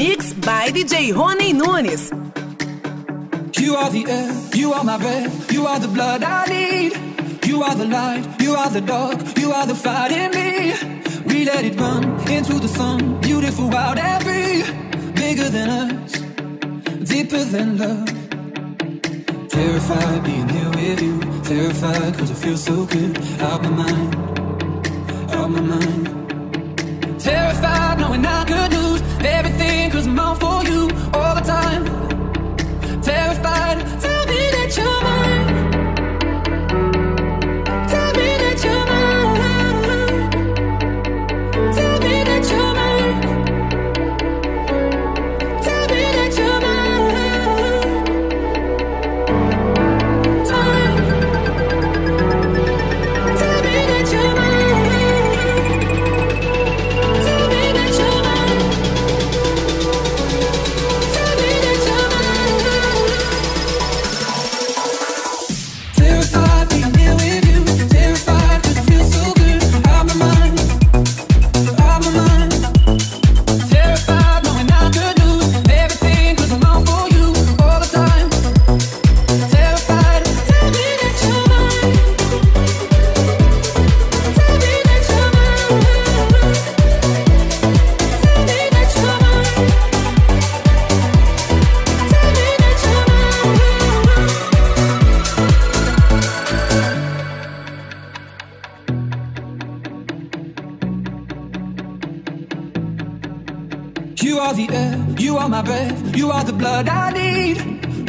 Mix by DJ Roney Nunes. You are the air, you are my breath, you are the blood I need. You are the light, you are the dark, you are the fight in me. We let it run into the sun, beautiful, wild and. Bigger than us, deeper than love. Terrified being here with you, terrified cause it feels so good. Out my mind, out my mind. Terrified knowing I could lose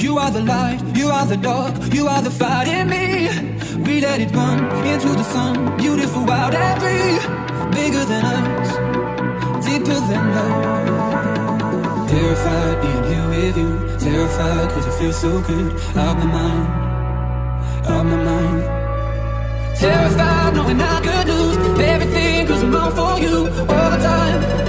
You are the light, you are the dark, you are the fight in me. We let it run into the sun, beautiful, wild and free. Bigger than us, deeper than love. Terrified being here with you, terrified cause it feels so good. Out my mind, out my mind. Terrified knowing I could lose everything cause I'm all for you all the time.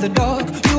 The dark,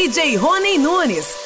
DJ Rony Nunes.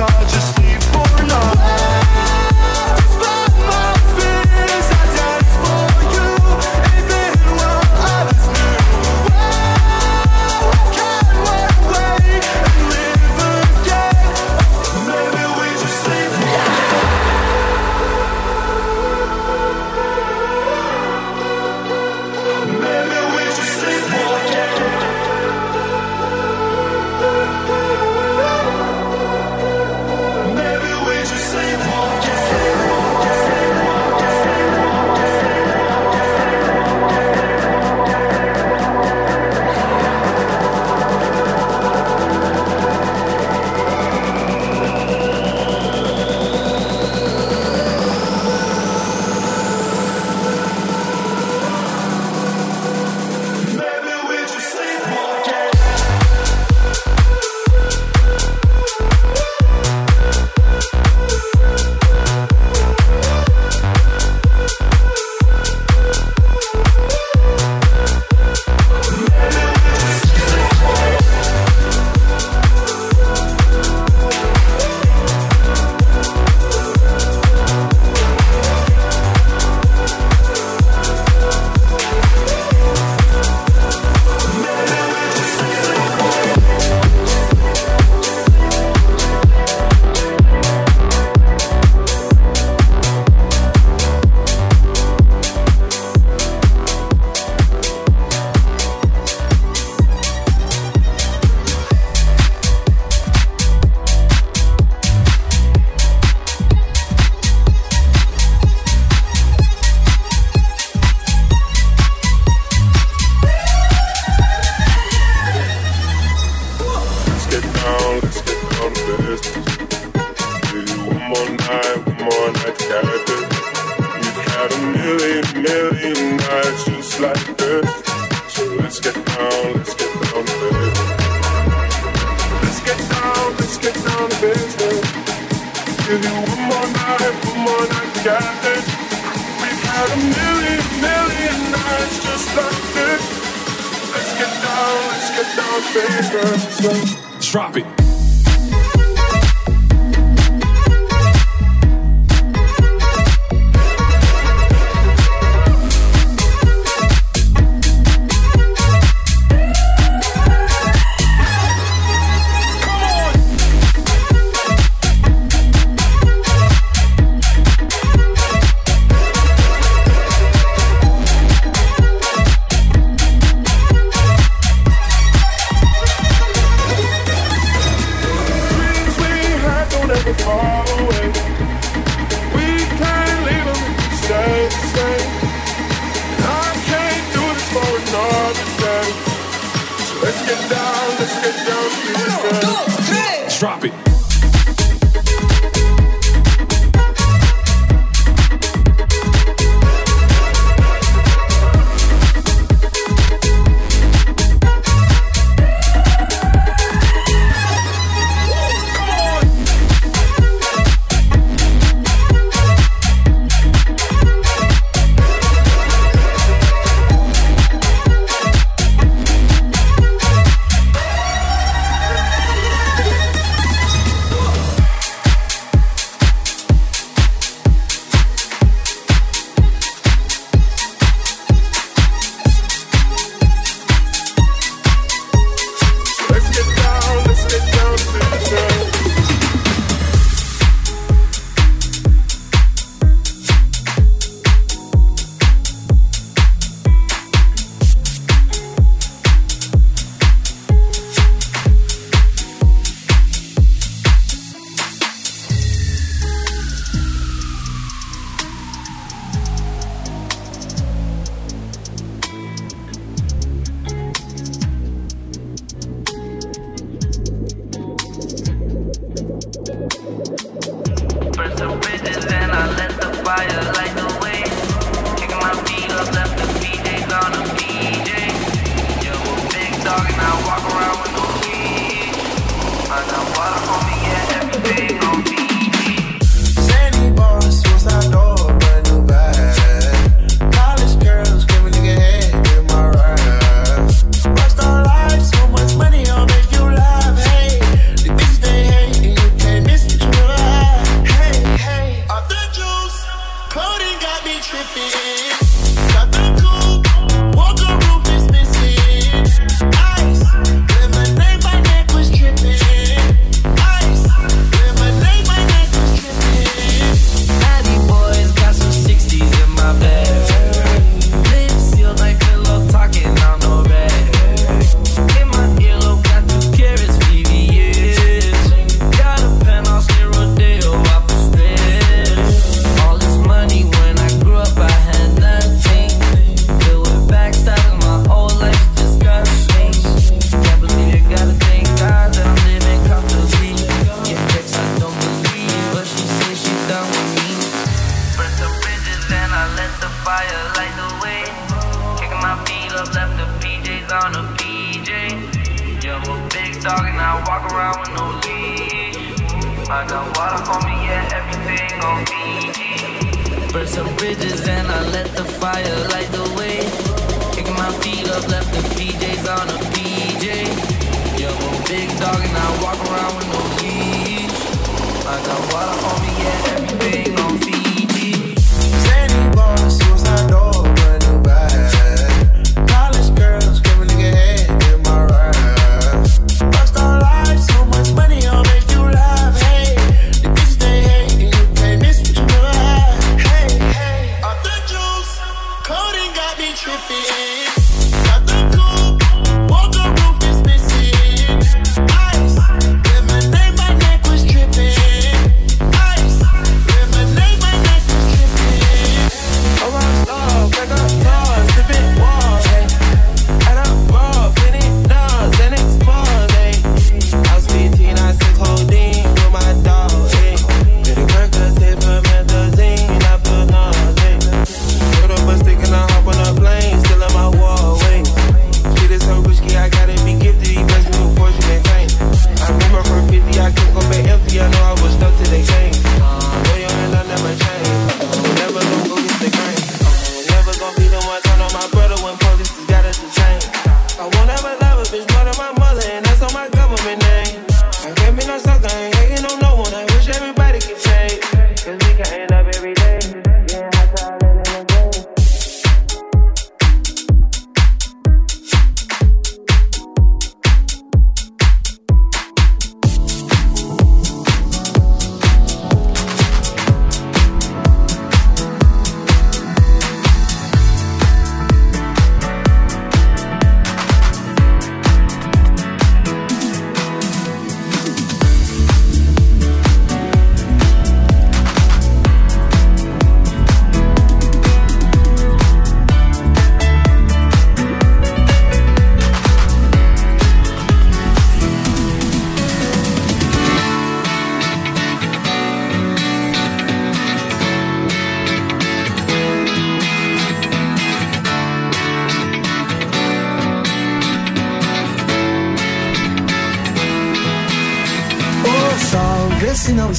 I'll just leave for now. drop it.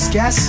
Se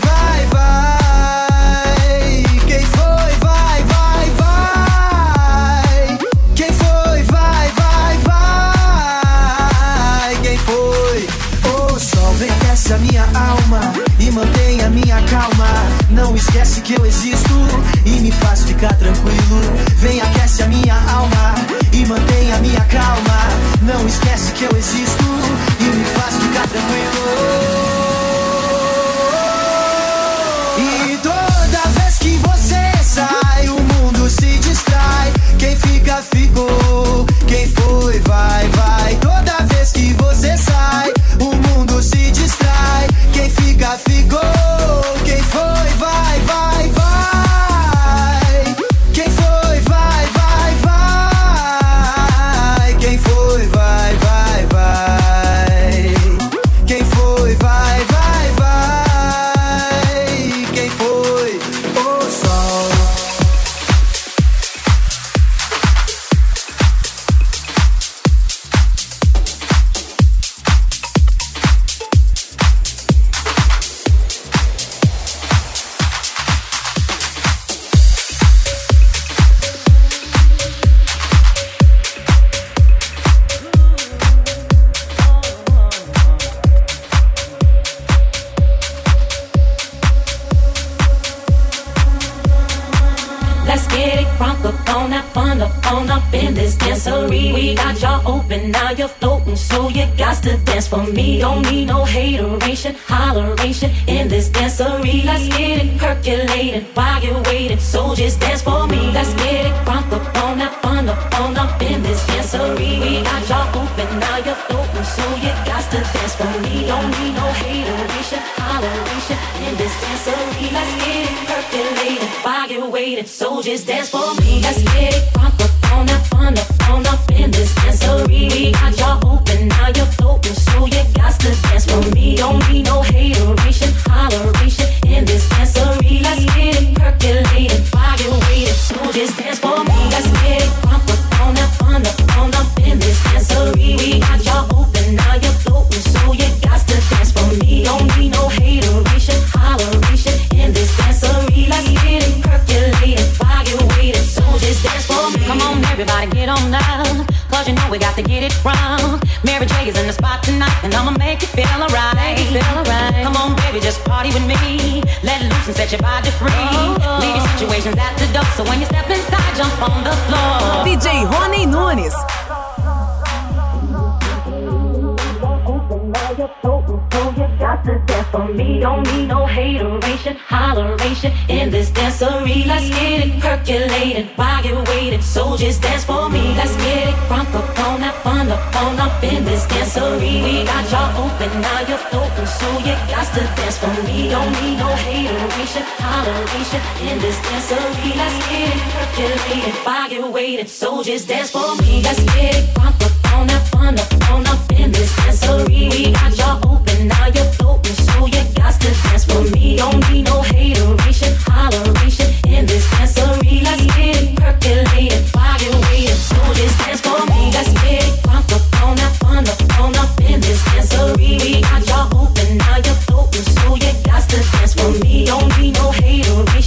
Não esquece que eu existo e me faz ficar tranquilo. Vem, aquece a minha alma e mantém a minha calma. Não esquece que eu existo e me faz ficar tranquilo. While you're waiting, so just dance for me. Let's get it crunk up on that fun up on up in this dancery. We got y'all open, now you're floating, so you got to dance for me. Don't need no hateration, holleration in this dancery. Let's get it percolated while you're waiting, so just dance for get it. Mary J is in the spot tonight, and I'ma make you feel alright. Feel. Come on, baby, just party with me. Let loose and set your body free. Leave your situations at the door, so when you step inside, jump on the floor. DJ Roney Nunes. You got to dance for me. Don't need no hateration, holleration in this dancery. Let's get it percolated while you're waiting. So just dance for me. Let's get it crunk up on that fun up on up in this dancery. We got y'all open, now you're open, so you got to dance for me. Don't need no hateration, holleration in this dancery. Let's get it percolated while you waiting. So just dance for me. Let's get it crunk up Don't need no hateration,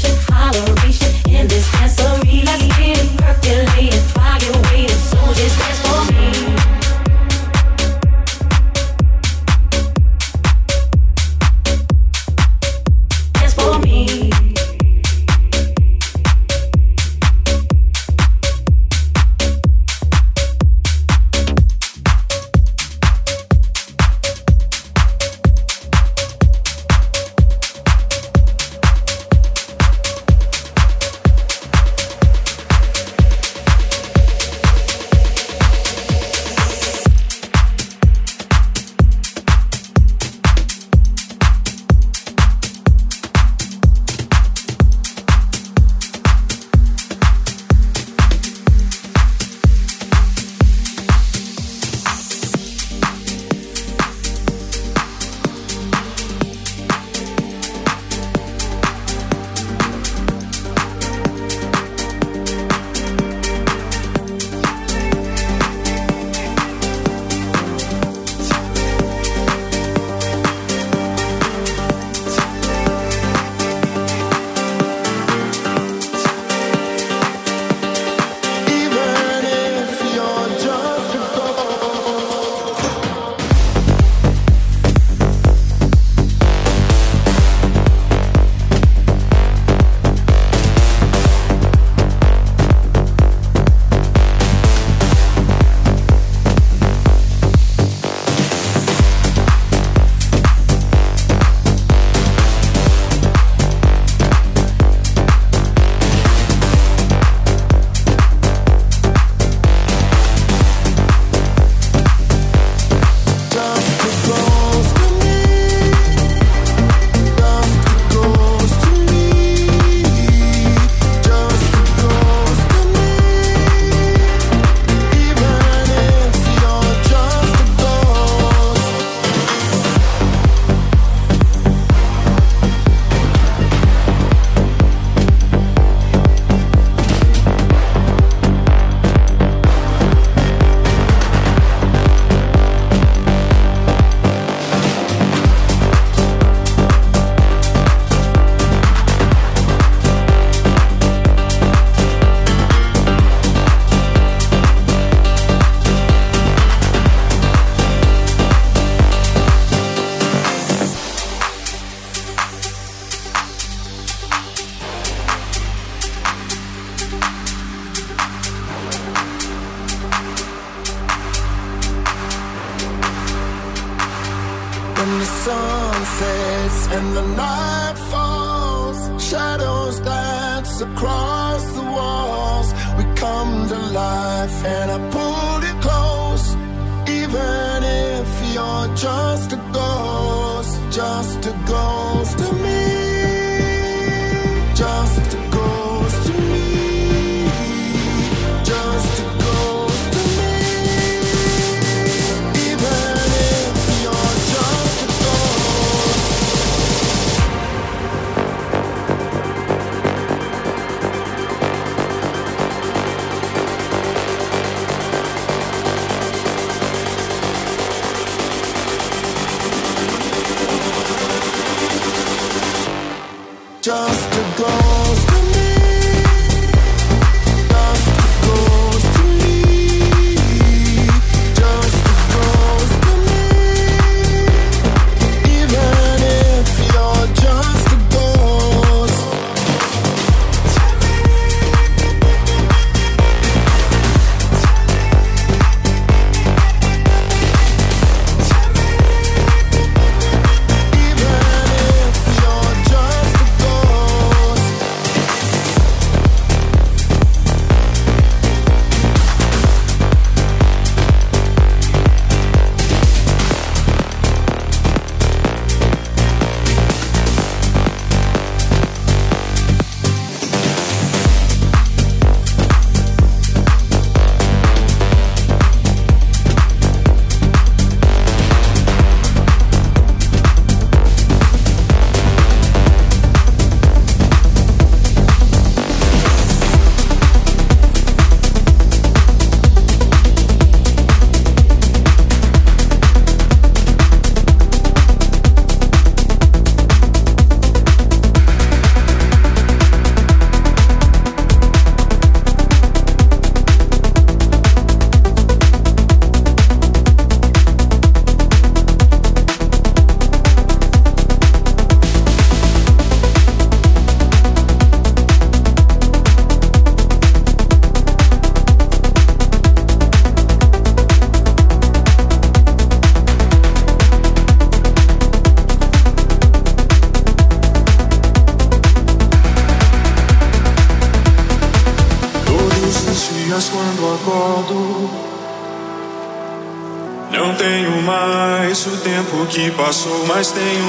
passou,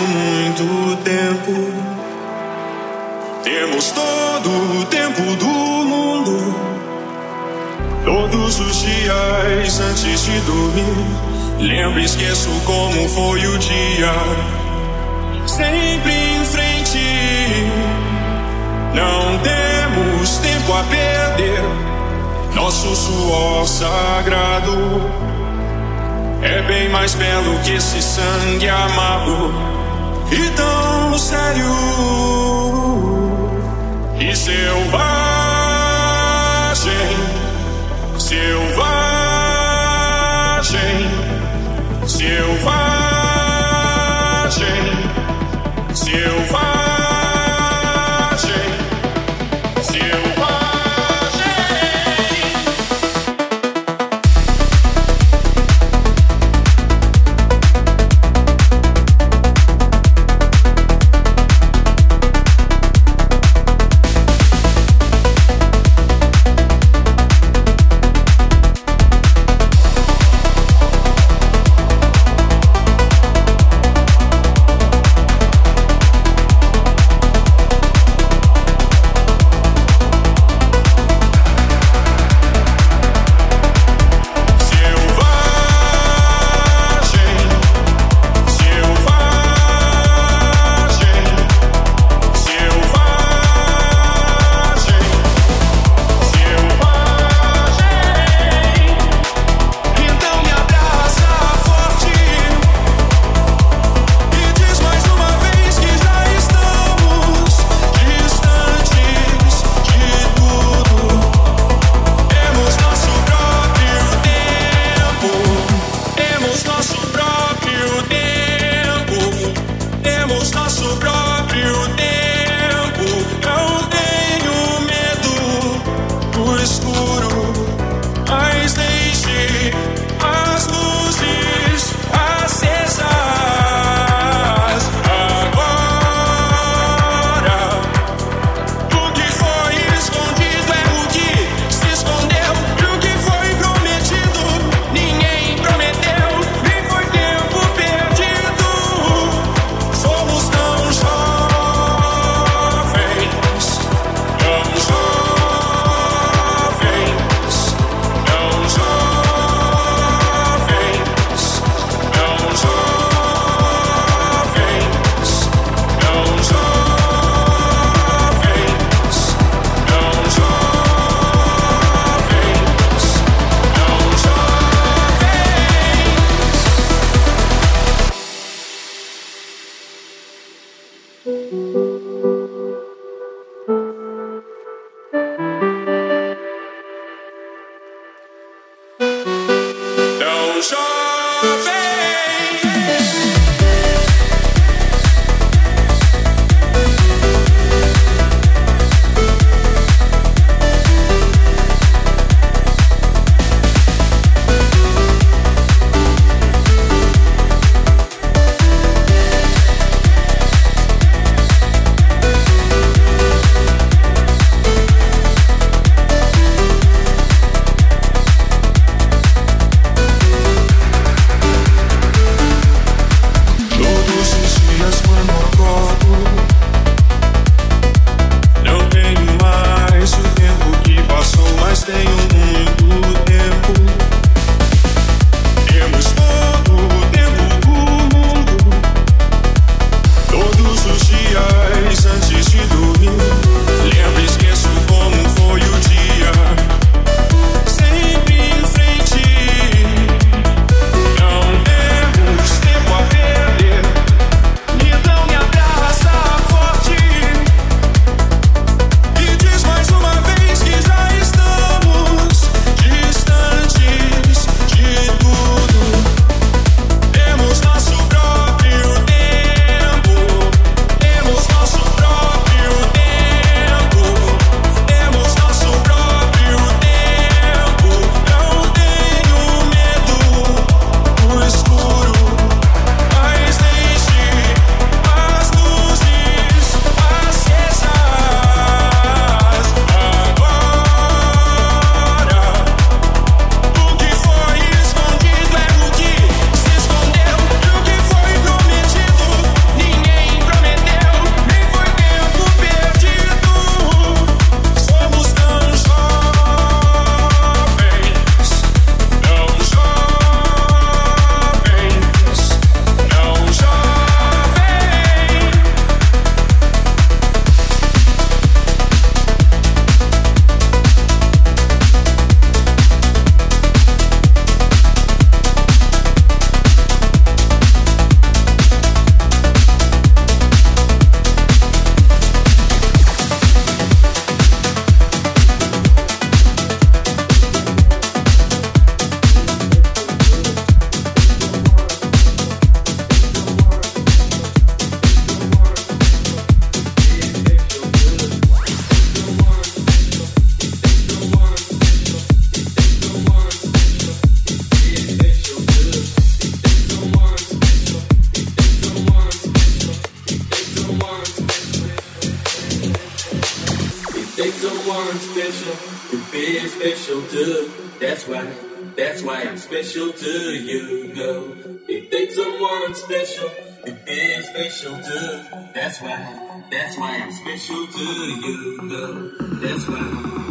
special to you, girl. If they someone special, you be special too. That's why, that's why I'm special to you, girl. That's why,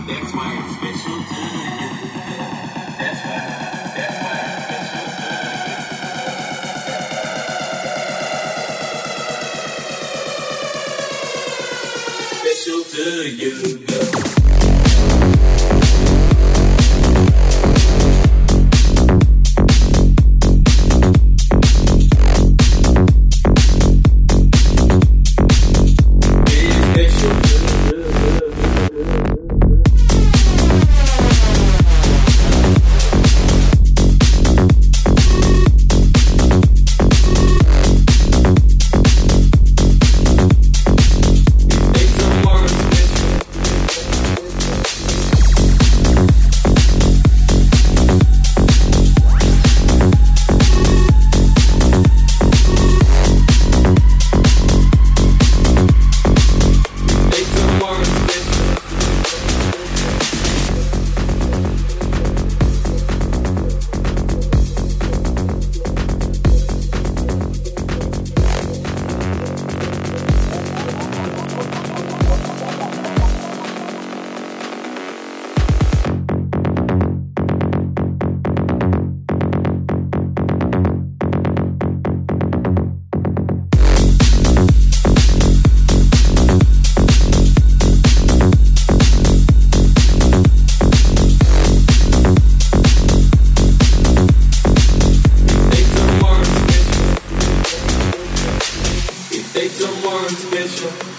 that's why I'm special to you. That's why, that's why to. Special to you,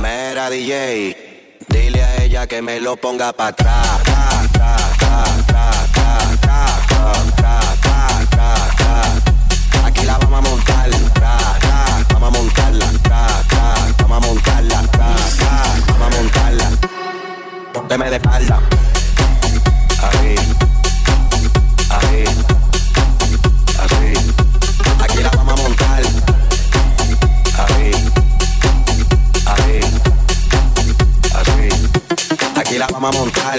Mera DJ, dile a ella que me lo ponga para atrás. Aquí la vamos a montar, vamos a montarla, vamos a montar. Atrás. Deme de espalda. Ahí, ahí, así. Aquí la vamos a montar. Ahí, ahí, así. Aquí la vamos a montar.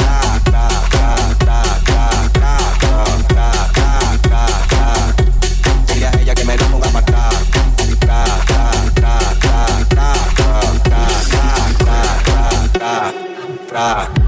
Ah.